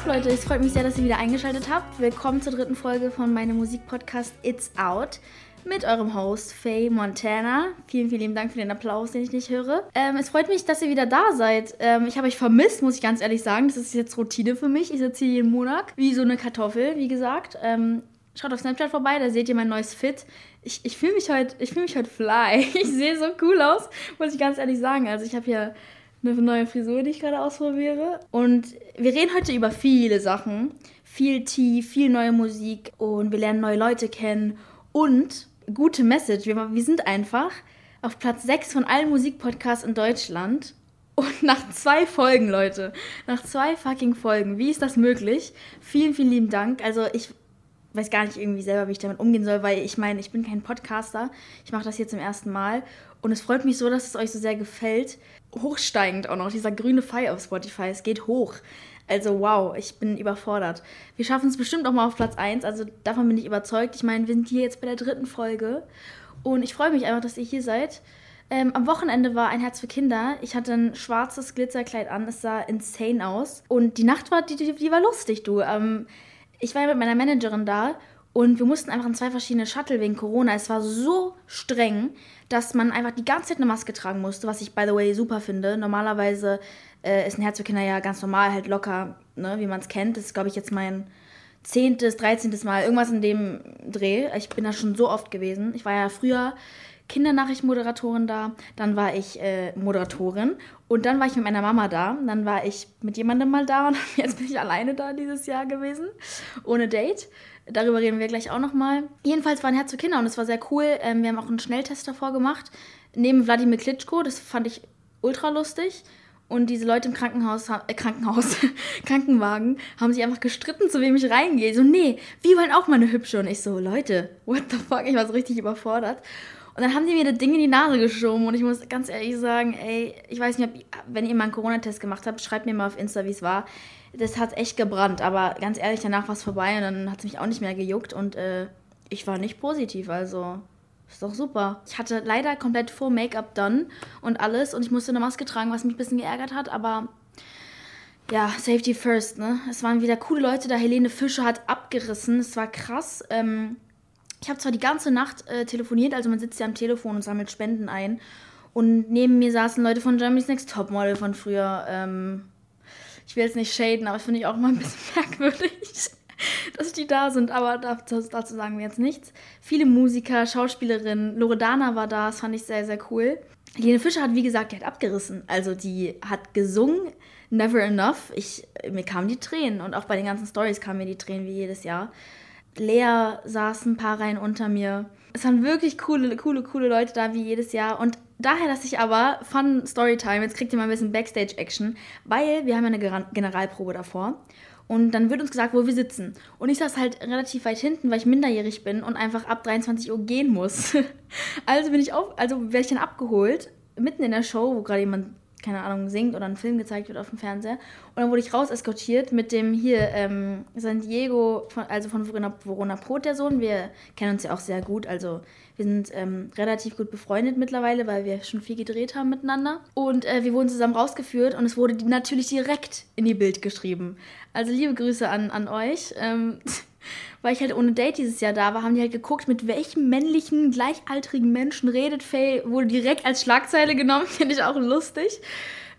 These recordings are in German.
ab, Leute? Es freut mich sehr, dass ihr wieder eingeschaltet habt. Willkommen zur dritten Folge von meinem Musikpodcast It's Out mit eurem Host Faye Montana. Vielen, vielen lieben Dank für den Applaus, den ich nicht höre. Ähm, es freut mich, dass ihr wieder da seid. Ähm, ich habe euch vermisst, muss ich ganz ehrlich sagen. Das ist jetzt Routine für mich. Ich sitze hier jeden Monat wie so eine Kartoffel, wie gesagt. Ähm, schaut auf Snapchat vorbei, da seht ihr mein neues Fit. Ich, ich fühle mich heute fühl mich heute fly. Ich sehe so cool aus, muss ich ganz ehrlich sagen. Also ich habe hier eine neue Frisur, die ich gerade ausprobiere. Und wir reden heute über viele Sachen. Viel Tee, viel neue Musik und wir lernen neue Leute kennen. Und gute Message, wir, wir sind einfach auf Platz 6 von allen Musikpodcasts in Deutschland. Und nach zwei Folgen, Leute, nach zwei fucking Folgen, wie ist das möglich? Vielen, vielen lieben Dank. Also ich weiß gar nicht irgendwie selber, wie ich damit umgehen soll, weil ich meine, ich bin kein Podcaster. Ich mache das hier zum ersten Mal. Und es freut mich so, dass es euch so sehr gefällt. Hochsteigend auch noch, dieser grüne Pfeil auf Spotify. Es geht hoch. Also wow, ich bin überfordert. Wir schaffen es bestimmt auch mal auf Platz 1. Also davon bin ich überzeugt. Ich meine, wir sind hier jetzt bei der dritten Folge. Und ich freue mich einfach, dass ihr hier seid. Ähm, am Wochenende war ein Herz für Kinder. Ich hatte ein schwarzes Glitzerkleid an. Es sah insane aus. Und die Nacht war, die, die, die war lustig, du. Ähm, ich war ja mit meiner Managerin da und wir mussten einfach in zwei verschiedene Shuttle wegen Corona. Es war so streng, dass man einfach die ganze Zeit eine Maske tragen musste, was ich, by the way, super finde. Normalerweise äh, ist ein Herz für Kinder ja ganz normal, halt locker, ne, wie man es kennt. Das ist, glaube ich, jetzt mein zehntes, dreizehntes Mal, irgendwas in dem Dreh. Ich bin da schon so oft gewesen. Ich war ja früher Kindernachrichtenmoderatorin da, dann war ich äh, Moderatorin und dann war ich mit meiner Mama da, dann war ich mit jemandem mal da und jetzt bin ich alleine da dieses Jahr gewesen, ohne Date. Darüber reden wir gleich auch nochmal. Jedenfalls war ein Herz für Kinder und es war sehr cool. Ähm, wir haben auch einen Schnelltest davor gemacht, neben Wladimir Klitschko, das fand ich ultra lustig. Und diese Leute im Krankenhaus, äh, Krankenhaus, Krankenwagen haben sich einfach gestritten, zu wem ich reingehe. So, nee, wir wollen auch mal eine hübsche. Und ich so, Leute, what the fuck? Ich war so richtig überfordert. Und dann haben die mir das Ding in die Nase geschoben und ich muss ganz ehrlich sagen, ey, ich weiß nicht, ob, wenn ihr mal einen Corona-Test gemacht habt, schreibt mir mal auf Insta, wie es war. Das hat echt gebrannt, aber ganz ehrlich, danach war es vorbei und dann hat es mich auch nicht mehr gejuckt und äh, ich war nicht positiv, also ist doch super. Ich hatte leider komplett Full Make-up done und alles und ich musste eine Maske tragen, was mich ein bisschen geärgert hat, aber ja, Safety first, ne? Es waren wieder coole Leute da. Helene Fischer hat abgerissen. Es war krass. Ähm, ich habe zwar die ganze Nacht äh, telefoniert, also man sitzt ja am Telefon und sammelt Spenden ein. Und neben mir saßen Leute von Germany's Next Topmodel von früher. Ähm, ich will jetzt nicht shaden, aber das finde ich auch mal ein bisschen merkwürdig, dass die da sind. Aber dazu, dazu, sagen wir jetzt nichts. Viele Musiker, Schauspielerinnen. Loredana war da, das fand ich sehr, sehr cool. Helene Fischer hat, wie gesagt, die hat abgerissen. Also die hat gesungen, Never Enough. Ich, mir kamen die Tränen. Und auch bei den ganzen Stories kamen mir die Tränen wie jedes Jahr. Lea saß ein paar Reihen unter mir. Es waren wirklich coole, coole, coole Leute da, wie jedes Jahr. Und daher, dass ich aber, Fun Storytime, jetzt kriegt ihr mal ein bisschen Backstage-Action, weil wir haben ja eine Generalprobe davor. Und dann wird uns gesagt, wo wir sitzen. Und ich saß halt relativ weit hinten, weil ich minderjährig bin und einfach ab 23 Uhr gehen muss. also bin ich auf, also werde ich dann abgeholt, mitten in der Show, wo gerade jemand keine Ahnung, singt oder ein Film gezeigt wird auf dem Fernseher. Und dann wurde ich raus eskortiert mit dem hier, ähm, San Diego, von, also von Verona, Verona Pot, der Sohn. Wir kennen uns ja auch sehr gut, also wir sind ähm, relativ gut befreundet mittlerweile, weil wir schon viel gedreht haben miteinander. Und äh, wir wurden zusammen rausgeführt und es wurde natürlich direkt in die Bild geschrieben. Also liebe Grüße an, an euch. Ähm, weil ich halt ohne Date dieses Jahr da war, haben die halt geguckt, mit welchem männlichen, gleichaltrigen Menschen redet Faye, wurde direkt als Schlagzeile genommen, finde ich auch lustig.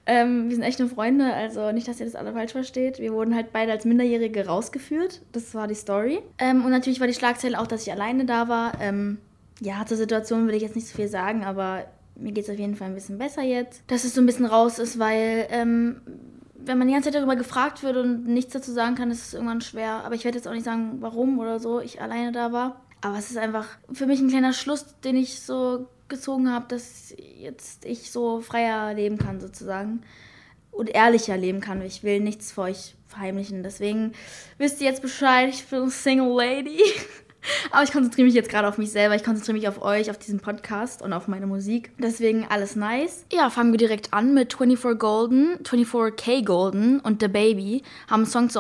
Ähm, wir sind echt nur Freunde, also nicht, dass ihr das alle falsch versteht. Wir wurden halt beide als Minderjährige rausgeführt. Das war die Story. Ähm, und natürlich war die Schlagzeile auch, dass ich alleine da war. Ähm, ja, zur Situation will ich jetzt nicht so viel sagen, aber mir geht es auf jeden Fall ein bisschen besser jetzt. Dass es so ein bisschen raus ist, weil ähm, wenn man die ganze Zeit darüber gefragt wird und nichts dazu sagen kann, ist es irgendwann schwer. Aber ich werde jetzt auch nicht sagen, warum oder so ich alleine da war. Aber es ist einfach für mich ein kleiner Schluss, den ich so gezogen habe, dass jetzt ich so freier leben kann sozusagen und ehrlicher leben kann. Ich will nichts vor euch verheimlichen. Deswegen wisst ihr jetzt Bescheid, ich bin Single Lady. Aber ich konzentriere mich jetzt gerade auf mich selber. Ich konzentriere mich auf euch, auf diesen Podcast und auf meine Musik. Deswegen alles nice. Ja, fangen wir direkt an mit 24 Golden, 24K Golden und The Baby haben Songs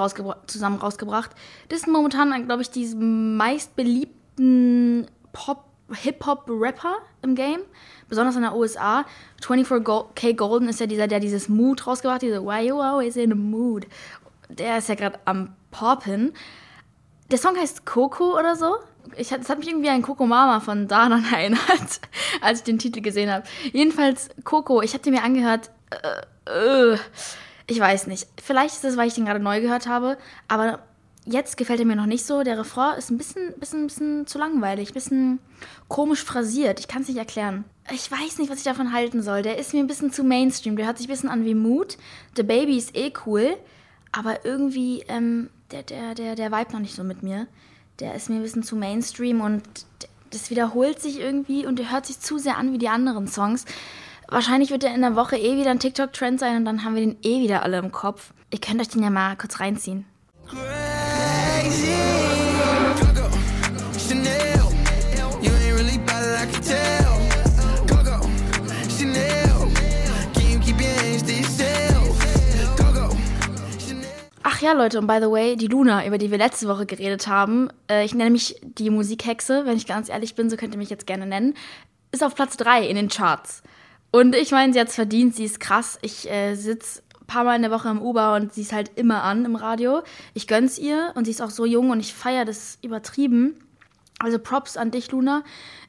zusammen rausgebracht. Das ist momentan, glaube ich, die meistbeliebten Pop- Hip-Hop-Rapper im Game, besonders in der USA. 24K Golden ist ja dieser, der dieses Mood rausgebracht hat, diese Why You Always in the Mood der ist ja gerade am Poppen. Der Song heißt Coco oder so. Ich, das hat mich irgendwie an Coco Mama von Danan erinnert, als ich den Titel gesehen habe. Jedenfalls Coco, ich habe den mir angehört. Äh, äh, ich weiß nicht. Vielleicht ist es, weil ich den gerade neu gehört habe, aber jetzt gefällt er mir noch nicht so. Der Refrain ist ein bisschen, bisschen, bisschen zu langweilig, ein bisschen komisch phrasiert. Ich kann es nicht erklären. Ich weiß nicht, was ich davon halten soll. Der ist mir ein bisschen zu Mainstream. Der hört sich ein bisschen an wie Mood. The Baby ist eh cool, aber irgendwie ähm, der, der, der, der Vibe noch nicht so mit mir. Der ist mir ein bisschen zu Mainstream und das wiederholt sich irgendwie und der hört sich zu sehr an wie die anderen Songs. Wahrscheinlich wird er in der Woche eh wieder ein TikTok-Trend sein und dann haben wir den eh wieder alle im Kopf. Ihr könnt euch den ja mal kurz reinziehen. Ach Leute, und by the way, die Luna, über die wir letzte Woche geredet haben, äh, ich nenne mich die Musikhexe, wenn ich ganz ehrlich bin, so könnt ihr mich jetzt gerne nennen, ist auf Platz 3 in den Charts. Und ich meine, sie hat es verdient, sie ist krass. Ich äh, sitze ein paar Mal in der Woche im Uber und sie ist halt immer an im Radio. Ich gönn's ihr und sie ist auch so jung und ich feiere das übertrieben. Also Props an dich, Luna.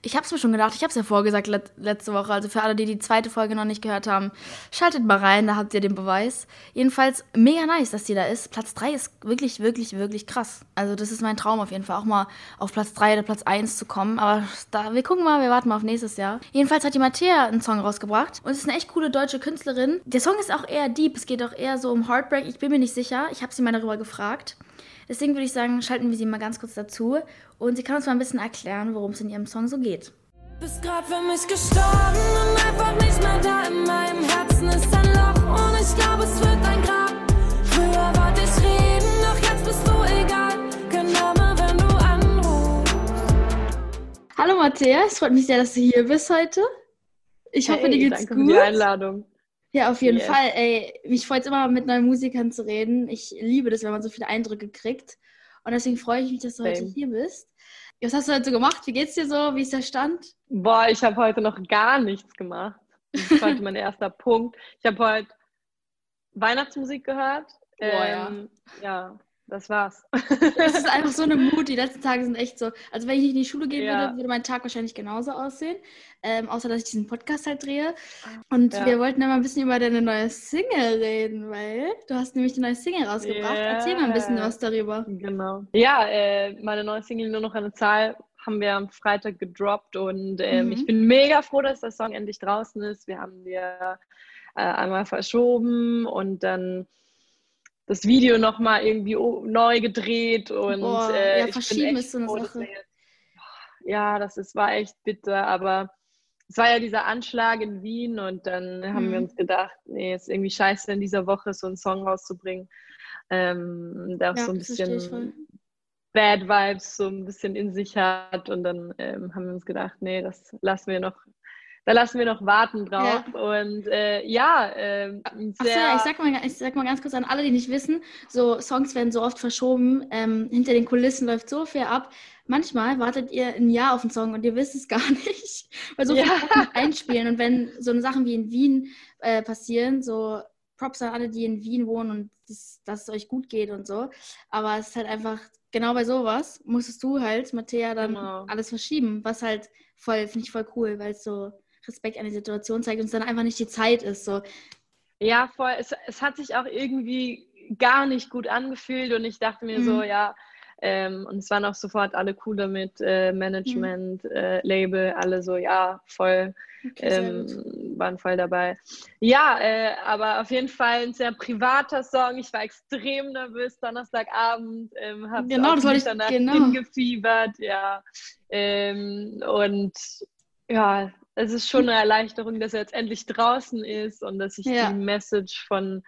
Ich habe es mir schon gedacht, ich habe es ja vorgesagt let letzte Woche. Also für alle, die die zweite Folge noch nicht gehört haben, schaltet mal rein, da habt ihr den Beweis. Jedenfalls mega nice, dass die da ist. Platz 3 ist wirklich, wirklich, wirklich krass. Also das ist mein Traum auf jeden Fall, auch mal auf Platz 3 oder Platz 1 zu kommen. Aber da, wir gucken mal, wir warten mal auf nächstes Jahr. Jedenfalls hat die Mattea einen Song rausgebracht und es ist eine echt coole deutsche Künstlerin. Der Song ist auch eher deep, es geht auch eher so um Heartbreak. Ich bin mir nicht sicher, ich habe sie mal darüber gefragt. Deswegen würde ich sagen, schalten wir sie mal ganz kurz dazu und sie kann uns mal ein bisschen erklären, worum es in ihrem Song so geht. Bist grad für mich gestorben und einfach nicht mehr da. In meinem Herzen ist ein Loch und ich glaube, es wird ein Grab. Früher wollte ich reden, doch jetzt bist du egal. Genau wenn du anrufst. Hallo Matthäa, es freut mich sehr, dass du hier bist heute. Ich hoffe, hey, dir geht's danke gut. Für die Einladung. Ja, auf jeden yes. Fall. Ey, mich freut es immer, mit neuen Musikern zu reden. Ich liebe das, wenn man so viele Eindrücke kriegt. Und deswegen freue ich mich, dass du Same. heute hier bist. Was hast du heute so gemacht? Wie geht's dir so? Wie ist der Stand? Boah, ich habe heute noch gar nichts gemacht. Das ist heute mein erster Punkt. Ich habe heute Weihnachtsmusik gehört. Boah, ähm, ja. ja. Das war's. Es ist einfach so eine Mut. Die letzten Tage sind echt so. Also, wenn ich nicht in die Schule gehen ja. würde, würde mein Tag wahrscheinlich genauso aussehen. Ähm, außer, dass ich diesen Podcast halt drehe. Und ja. wir wollten ja mal ein bisschen über deine neue Single reden, weil du hast nämlich eine neue Single rausgebracht. Yeah. Erzähl mal ein bisschen was darüber. Genau. Ja, äh, meine neue Single Nur noch eine Zahl haben wir am Freitag gedroppt und ähm, mhm. ich bin mega froh, dass der Song endlich draußen ist. Wir haben wir äh, einmal verschoben und dann das Video nochmal irgendwie neu gedreht und Boah, äh, ja, verschieben ist so eine Sache. Ja, das ist, war echt bitter, aber es war ja dieser Anschlag in Wien und dann mhm. haben wir mhm. uns gedacht, nee, ist irgendwie scheiße in dieser Woche so einen Song rauszubringen, ähm, der auch ja, so ein bisschen Bad Vibes so ein bisschen in sich hat und dann ähm, haben wir uns gedacht, nee, das lassen wir noch da lassen wir noch warten drauf. Ja. Und äh, ja, äh, sehr. Achso, ich sag, mal, ich sag mal ganz kurz an alle, die nicht wissen, so Songs werden so oft verschoben. Ähm, hinter den Kulissen läuft so viel ab. Manchmal wartet ihr ein Jahr auf einen Song und ihr wisst es gar nicht, weil so viel ja. einspielen. Und wenn so Sachen wie in Wien äh, passieren, so Props an alle, die in Wien wohnen und das, dass es euch gut geht und so. Aber es ist halt einfach, genau bei sowas musstest du halt, Mattea, dann genau. alles verschieben, was halt voll, finde ich voll cool, weil es so Respekt an die Situation zeigt und es dann einfach nicht die Zeit ist. So. Ja, voll. Es, es hat sich auch irgendwie gar nicht gut angefühlt und ich dachte mir mhm. so, ja, ähm, und es waren auch sofort alle cool damit, äh, Management, mhm. äh, Label, alle so, ja, voll, okay, ähm, waren voll dabei. Ja, äh, aber auf jeden Fall ein sehr privater Song. Ich war extrem nervös Donnerstagabend, ähm, habe genau, das ich, danach genau. hingefiebert, ja. Ähm, und ja, es ist schon eine Erleichterung, dass er jetzt endlich draußen ist und dass ich ja. die Message von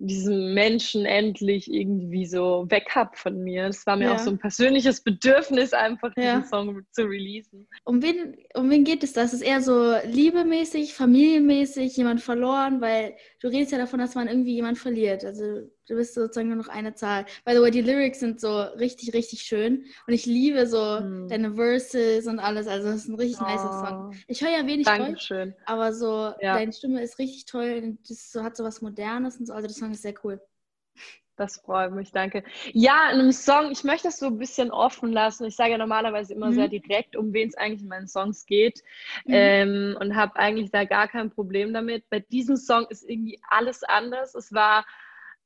diesem Menschen endlich irgendwie so weg habe von mir. Das war mir ja. auch so ein persönliches Bedürfnis, einfach ja. diesen Song zu releasen. Um wen, um wen geht es da? Ist es eher so liebemäßig, familienmäßig, jemand verloren? Weil du redest ja davon, dass man irgendwie jemand verliert. Also du bist sozusagen nur noch eine Zahl. By the way, die Lyrics sind so richtig, richtig schön. Und ich liebe so hm. deine Verses und alles. Also es ist ein richtig oh. nicer Song. Ich höre ja wenig Dankeschön. Deutsch, aber so ja. deine Stimme ist richtig toll. Und das so, hat so was Modernes und so. Also der Song ist sehr cool. Das freut mich, danke. Ja, in einem Song, ich möchte das so ein bisschen offen lassen. Ich sage ja normalerweise immer mhm. sehr direkt, um wen es eigentlich in meinen Songs geht mhm. ähm, und habe eigentlich da gar kein Problem damit. Bei diesem Song ist irgendwie alles anders. Es war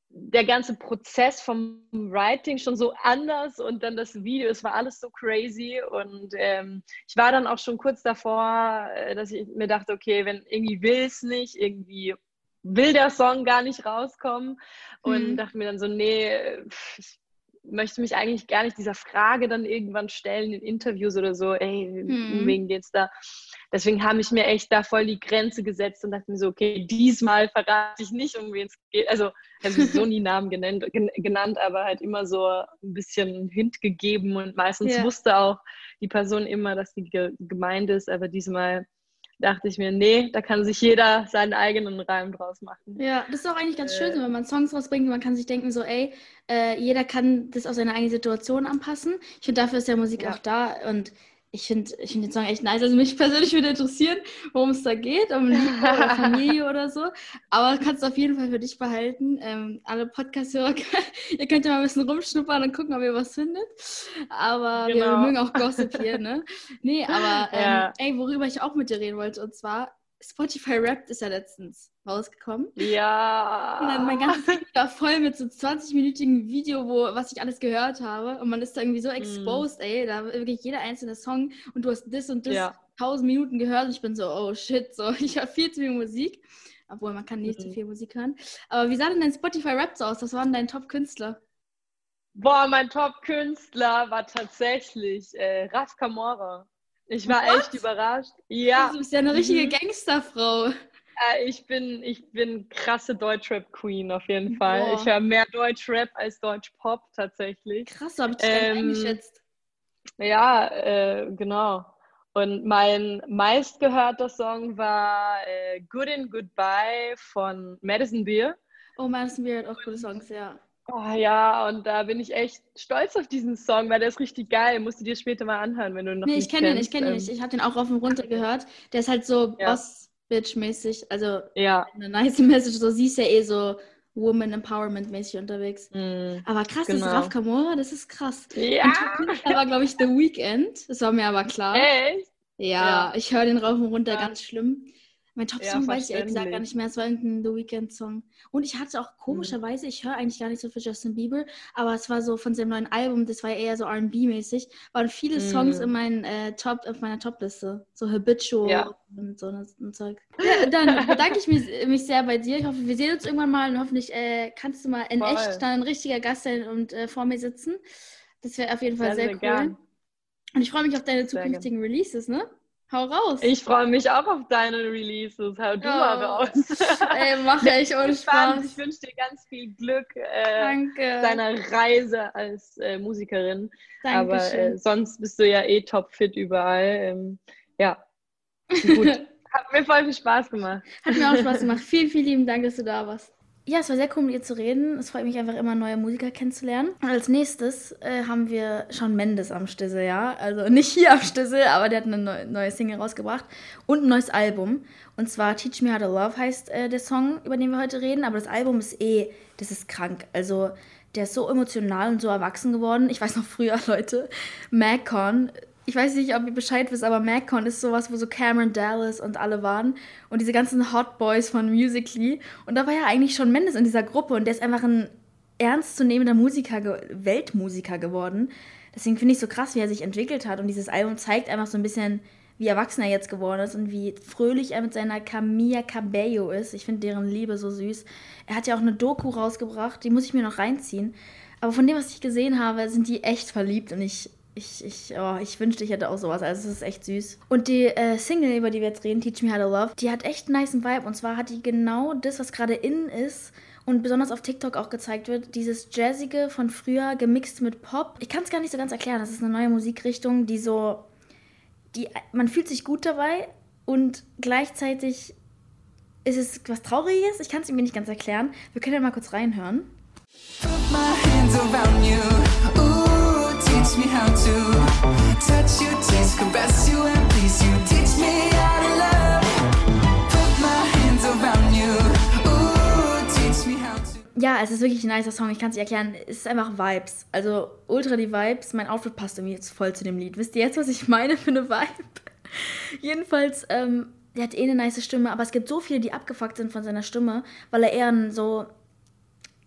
der ganze Prozess vom Writing schon so anders und dann das Video, es war alles so crazy und ähm, ich war dann auch schon kurz davor, äh, dass ich mir dachte, okay, wenn irgendwie will es nicht, irgendwie will der Song gar nicht rauskommen und mhm. dachte mir dann so, nee, ich möchte mich eigentlich gar nicht dieser Frage dann irgendwann stellen in Interviews oder so, ey, mhm. wegen geht's da. Deswegen habe ich mir echt da voll die Grenze gesetzt und dachte mir so, okay, diesmal verrate ich nicht, um wen es geht. Also, ich habe so nie Namen genannt, genannt, aber halt immer so ein bisschen Hint gegeben und meistens yeah. wusste auch die Person immer, dass die gemeint ist, aber diesmal dachte ich mir, nee, da kann sich jeder seinen eigenen Reim draus machen. Ja, das ist auch eigentlich ganz äh, schön, wenn man Songs rausbringt, man kann sich denken, so, ey, äh, jeder kann das auf seine eigene Situation anpassen. Ich finde, dafür ist ja Musik ja. auch da und ich finde ich find den Song echt nice. Also mich persönlich würde interessieren, worum es da geht, um Liebe oder Familie oder so. Aber kannst du auf jeden Fall für dich behalten. Ähm, alle Podcast-Hörer, ihr könnt ja mal ein bisschen rumschnuppern und gucken, ob ihr was findet. Aber genau. wir mögen auch Gossip hier, ne? Nee, aber ähm, ja. ey, worüber ich auch mit dir reden wollte, und zwar Spotify Wrapped ist ja letztens rausgekommen. Ja. Und dann mein ganzes Video war voll mit so 20-minütigen Video, wo, was ich alles gehört habe. Und man ist da irgendwie so mm. exposed, mm. ey. Da wirklich jeder einzelne Song und du hast das und das ja. 1000 Minuten gehört und ich bin so, oh shit, so. Ich höre viel zu viel Musik. Obwohl, man kann nicht mhm. zu viel Musik hören. Aber wie sah denn dein Spotify Rap so aus? Was waren deine Top-Künstler? Boah, mein Top-Künstler war tatsächlich äh, Raf Kamora. Ich war What? echt überrascht. Ja. Du bist ja eine richtige mhm. Gangsterfrau. Äh, ich bin, ich bin krasse Deutschrap-Queen auf jeden Fall. Boah. Ich höre mehr Deutschrap als Deutschpop tatsächlich. Krass, habe ich dich ähm, eingeschätzt. Ja, äh, genau. Und mein meistgehörter Song war äh, Good and Goodbye von Madison Beer. Oh, Madison Beer hat auch gute Songs, ja. Oh ja, und da bin ich echt stolz auf diesen Song, weil der ist richtig geil. Musst du dir später mal anhören, wenn du noch nee, nicht ich kenne ihn, ich kenne ihn nicht. Ich habe den auch auf und runter gehört. Der ist halt so ja. Boss-Bitch-mäßig. Also ja. eine nice Message. So siehst ja eh so Woman Empowerment-mäßig unterwegs. Mm, aber krass, genau. das ist Raf Kamora, das ist krass. Ja. Da war, glaube ich, The Weeknd. Das war mir aber klar. Echt? Ja, ja. ich höre den rauf und runter ja. ganz schlimm. Mein Top-Song ja, weiß ich ehrlich gesagt gar nicht mehr. Es war irgendein The Weeknd-Song. Und ich hatte auch komischerweise, ich höre eigentlich gar nicht so für Justin Bieber, aber es war so von seinem neuen Album, das war eher so RB-mäßig, waren viele Songs mm. in meinen, äh, Top, auf meiner Top-Liste. So Habitual ja. und so ein Zeug. Ja, dann bedanke ich mich, mich, sehr bei dir. Ich hoffe, wir sehen uns irgendwann mal und hoffentlich äh, kannst du mal in Voll. echt dann ein richtiger Gast sein und äh, vor mir sitzen. Das wäre auf jeden Fall sehr, sehr, sehr cool. Gern. Und ich freue mich auf deine zukünftigen Releases, ne? Hau raus. Ich freue mich auch auf deine Releases. Hau du oh. mal raus. Ey, mache ich ohne Spaß. Ich wünsche dir ganz viel Glück äh, Danke. deiner Reise als äh, Musikerin. Dankeschön. Aber äh, sonst bist du ja eh topfit überall. Ähm, ja, gut. Hat mir voll viel Spaß gemacht. Hat mir auch Spaß gemacht. vielen, vielen lieben Dank, dass du da warst. Ja, es war sehr cool, mit ihr zu reden. Es freut mich einfach immer, neue Musiker kennenzulernen. Und als nächstes äh, haben wir Shawn Mendes am Stissel, ja. Also nicht hier am Stissel, aber der hat eine neue, Single rausgebracht und ein neues Album. Und zwar Teach Me How to Love heißt äh, der Song, über den wir heute reden. Aber das Album ist eh, das ist krank. Also der ist so emotional und so erwachsen geworden. Ich weiß noch früher, Leute, MacCon ich weiß nicht, ob ihr Bescheid wisst, aber MacCon ist sowas, wo so Cameron Dallas und alle waren. Und diese ganzen Hot Boys von Musically. Und da war ja eigentlich schon Mendes in dieser Gruppe und der ist einfach ein ernstzunehmender Musiker, Weltmusiker geworden. Deswegen finde ich so krass, wie er sich entwickelt hat. Und dieses Album zeigt einfach so ein bisschen, wie erwachsen er jetzt geworden ist und wie fröhlich er mit seiner Camilla Cabello ist. Ich finde deren Liebe so süß. Er hat ja auch eine Doku rausgebracht, die muss ich mir noch reinziehen. Aber von dem, was ich gesehen habe, sind die echt verliebt und ich ich, ich, oh, ich wünschte, ich hätte auch sowas. Also, es ist echt süß. Und die äh, Single, über die wir jetzt reden, Teach Me How to Love, die hat echt einen nice Vibe. Und zwar hat die genau das, was gerade in ist und besonders auf TikTok auch gezeigt wird, dieses Jazzige von früher gemixt mit Pop. Ich kann es gar nicht so ganz erklären. Das ist eine neue Musikrichtung, die so. Die, man fühlt sich gut dabei und gleichzeitig ist es was Trauriges. Ich kann es irgendwie nicht ganz erklären. Wir können ja mal kurz reinhören. Put my hands around you. Ja, es ist wirklich ein nicer Song. Ich kann es nicht erklären. Es ist einfach Vibes. Also ultra die Vibes. Mein Outfit passt irgendwie jetzt voll zu dem Lied. Wisst ihr jetzt, was ich meine für eine Vibe? Jedenfalls, ähm, der hat eh eine nice Stimme, aber es gibt so viele, die abgefuckt sind von seiner Stimme, weil er eher so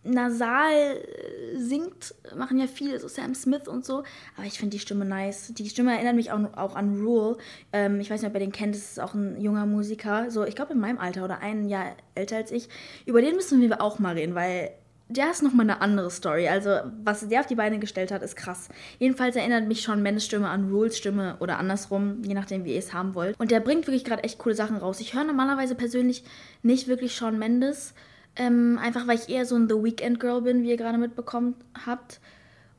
nasal äh, singt, machen ja viele, so Sam Smith und so. Aber ich finde die Stimme nice. Die Stimme erinnert mich auch, auch an Rule. Ähm, ich weiß nicht, ob ihr den kennt, das ist auch ein junger Musiker. So, ich glaube in meinem Alter oder ein Jahr älter als ich. Über den müssen wir auch mal reden, weil der ist nochmal eine andere Story. Also, was der auf die Beine gestellt hat, ist krass. Jedenfalls erinnert mich schon Mendes Stimme an Rules Stimme oder andersrum, je nachdem, wie ihr es haben wollt. Und der bringt wirklich gerade echt coole Sachen raus. Ich höre normalerweise persönlich nicht wirklich Sean Mendes. Ähm, einfach weil ich eher so ein The Weekend Girl bin, wie ihr gerade mitbekommen habt.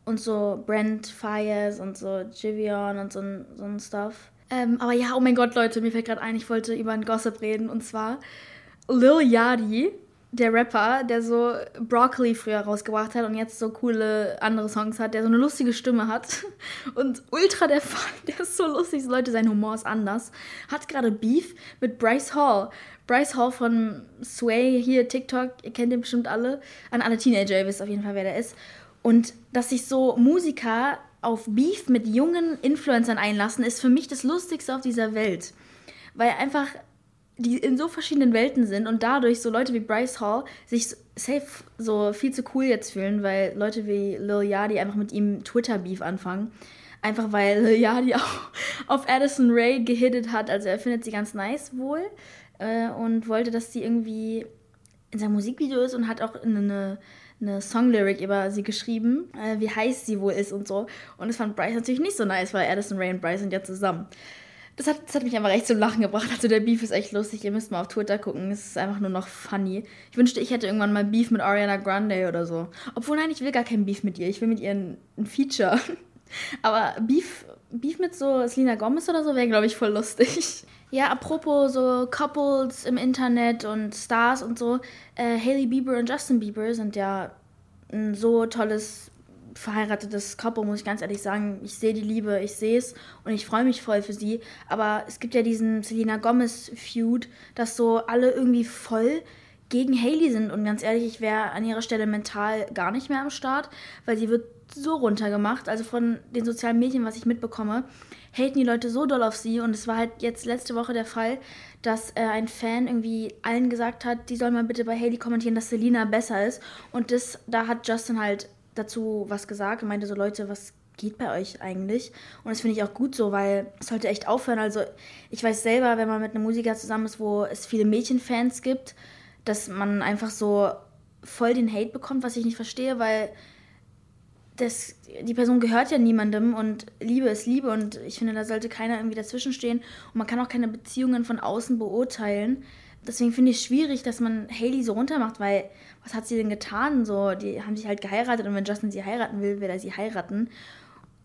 Und so Brent Fires und so Jivion und so, so ein Stuff. Ähm, aber ja, oh mein Gott, Leute, mir fällt gerade ein, ich wollte über ein Gossip reden. Und zwar Lil Yachty, der Rapper, der so Broccoli früher rausgebracht hat und jetzt so coole andere Songs hat, der so eine lustige Stimme hat. Und ultra der Fall, der ist so lustig, Leute, sein Humor ist anders. Hat gerade Beef mit Bryce Hall. Bryce Hall von Sway, hier TikTok, ihr kennt den bestimmt alle. An alle Teenager, ihr wisst auf jeden Fall, wer der ist. Und dass sich so Musiker auf Beef mit jungen Influencern einlassen, ist für mich das Lustigste auf dieser Welt. Weil einfach die in so verschiedenen Welten sind und dadurch so Leute wie Bryce Hall sich safe so viel zu cool jetzt fühlen, weil Leute wie Lil Yachty einfach mit ihm Twitter-Beef anfangen. Einfach weil Lil Yachty auch auf Addison Ray gehittet hat. Also er findet sie ganz nice wohl äh, und wollte, dass sie irgendwie in seinem Musikvideo ist und hat auch eine, eine Songlyric über sie geschrieben, äh, wie heiß sie wohl ist und so. Und das fand Bryce natürlich nicht so nice, weil Addison Ray und Bryce sind ja zusammen. Das hat, das hat mich einfach echt zum Lachen gebracht. Also der Beef ist echt lustig. Ihr müsst mal auf Twitter gucken. Es ist einfach nur noch funny. Ich wünschte, ich hätte irgendwann mal Beef mit Ariana Grande oder so. Obwohl, nein, ich will gar kein Beef mit ihr. Ich will mit ihr ein, ein Feature. Aber Beef, Beef mit so Selena Gomez oder so wäre, glaube ich, voll lustig. Ja, apropos so Couples im Internet und Stars und so. Äh, Hailey Bieber und Justin Bieber sind ja ein so tolles verheiratetes Couple, muss ich ganz ehrlich sagen. Ich sehe die Liebe, ich sehe es und ich freue mich voll für sie. Aber es gibt ja diesen Selena Gomez-Feud, dass so alle irgendwie voll gegen Hailey sind. Und ganz ehrlich, ich wäre an ihrer Stelle mental gar nicht mehr am Start, weil sie wird so runtergemacht. Also von den sozialen Medien, was ich mitbekomme, haten die Leute so doll auf sie. Und es war halt jetzt letzte Woche der Fall, dass äh, ein Fan irgendwie allen gesagt hat, die sollen mal bitte bei Haley kommentieren, dass Selina besser ist. Und das, da hat Justin halt dazu was gesagt und meinte so, Leute, was geht bei euch eigentlich? Und das finde ich auch gut so, weil es sollte echt aufhören. Also ich weiß selber, wenn man mit einem Musiker zusammen ist, wo es viele Mädchenfans gibt, dass man einfach so voll den Hate bekommt, was ich nicht verstehe, weil das, die Person gehört ja niemandem und Liebe ist Liebe und ich finde, da sollte keiner irgendwie dazwischenstehen und man kann auch keine Beziehungen von außen beurteilen. Deswegen finde ich es schwierig, dass man Haley so runtermacht, weil was hat sie denn getan? So, die haben sich halt geheiratet und wenn Justin sie heiraten will, will er sie heiraten.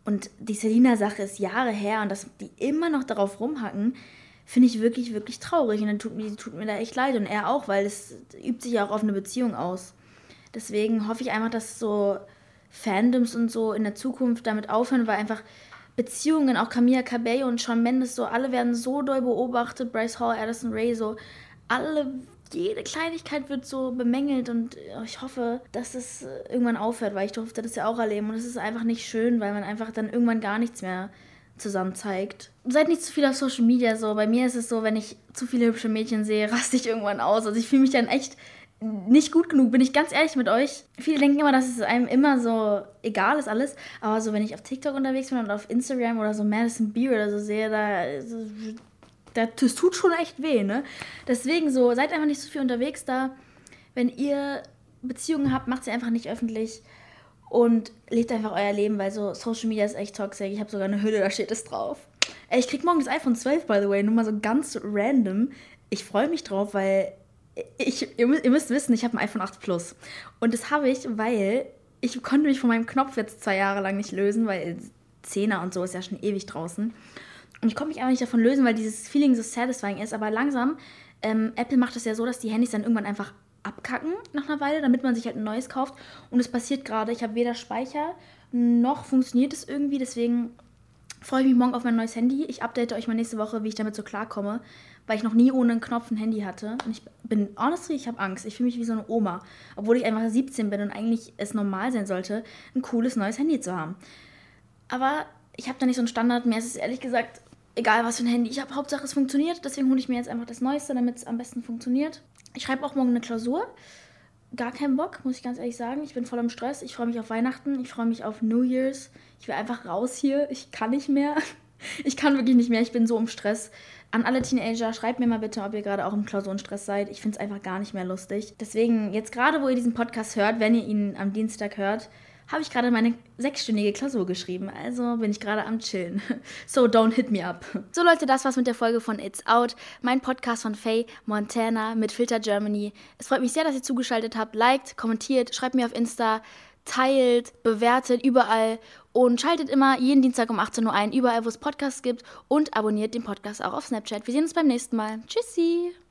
Und die Selina-Sache ist Jahre her und dass die immer noch darauf rumhacken, finde ich wirklich, wirklich traurig. Und dann tut mir, tut mir da echt leid und er auch, weil es übt sich ja auch auf eine Beziehung aus. Deswegen hoffe ich einfach, dass so Fandoms und so in der Zukunft damit aufhören, weil einfach Beziehungen, auch Camilla Cabello und Shawn Mendes, so alle werden so doll beobachtet, Bryce Hall, Addison Ray, so alle, jede Kleinigkeit wird so bemängelt und ich hoffe, dass es irgendwann aufhört, weil ich durfte das ja auch erleben und es ist einfach nicht schön, weil man einfach dann irgendwann gar nichts mehr zusammen zeigt. Seid nicht zu viel auf Social Media so. Bei mir ist es so, wenn ich zu viele hübsche Mädchen sehe, raste ich irgendwann aus. Also ich fühle mich dann echt nicht gut genug, bin ich ganz ehrlich mit euch. Viele denken immer, dass es einem immer so egal ist alles, aber so wenn ich auf TikTok unterwegs bin und auf Instagram oder so Madison Beer oder so sehe, da, da das tut schon echt weh, ne? Deswegen so, seid einfach nicht so viel unterwegs da. Wenn ihr Beziehungen habt, macht sie einfach nicht öffentlich und lebt einfach euer Leben, weil so Social Media ist echt toxisch. Ich habe sogar eine Hülle, da steht es drauf. Ey, ich krieg morgen das iPhone 12, by the way, nur mal so ganz random. Ich freue mich drauf, weil ich, ihr, müsst wissen, ich habe ein iPhone 8 Plus. Und das habe ich, weil ich konnte mich von meinem Knopf jetzt zwei Jahre lang nicht lösen, weil 10er und so ist ja schon ewig draußen. Und ich konnte mich einfach nicht davon lösen, weil dieses Feeling so satisfying ist. Aber langsam, ähm, Apple macht es ja so, dass die Handys dann irgendwann einfach abkacken nach einer Weile, damit man sich halt ein neues kauft. Und es passiert gerade, ich habe weder Speicher noch funktioniert es irgendwie. Deswegen freue ich mich morgen auf mein neues Handy. Ich update euch mal nächste Woche, wie ich damit so klarkomme, weil ich noch nie ohne einen Knopf ein Handy hatte. Und ich bin, honestly, ich habe Angst. Ich fühle mich wie so eine Oma, obwohl ich einfach 17 bin und eigentlich es normal sein sollte, ein cooles neues Handy zu haben. Aber ich habe da nicht so einen Standard. Ist es ehrlich gesagt egal, was für ein Handy ich habe. Hauptsache, es funktioniert. Deswegen hole ich mir jetzt einfach das Neueste, damit es am besten funktioniert. Ich schreibe auch morgen eine Klausur gar keinen Bock, muss ich ganz ehrlich sagen. Ich bin voll im Stress. Ich freue mich auf Weihnachten. Ich freue mich auf New Year's. Ich will einfach raus hier. Ich kann nicht mehr. Ich kann wirklich nicht mehr. Ich bin so im Stress. An alle Teenager, schreibt mir mal bitte, ob ihr gerade auch im Klausurenstress seid. Ich finde es einfach gar nicht mehr lustig. Deswegen, jetzt gerade, wo ihr diesen Podcast hört, wenn ihr ihn am Dienstag hört, habe ich gerade meine sechsstündige Klausur geschrieben. Also bin ich gerade am Chillen. So, don't hit me up. So, Leute, das war's mit der Folge von It's Out, mein Podcast von Faye Montana mit Filter Germany. Es freut mich sehr, dass ihr zugeschaltet habt. Liked, kommentiert, schreibt mir auf Insta, teilt, bewertet überall und schaltet immer jeden Dienstag um 18 Uhr ein, überall, wo es Podcasts gibt und abonniert den Podcast auch auf Snapchat. Wir sehen uns beim nächsten Mal. Tschüssi!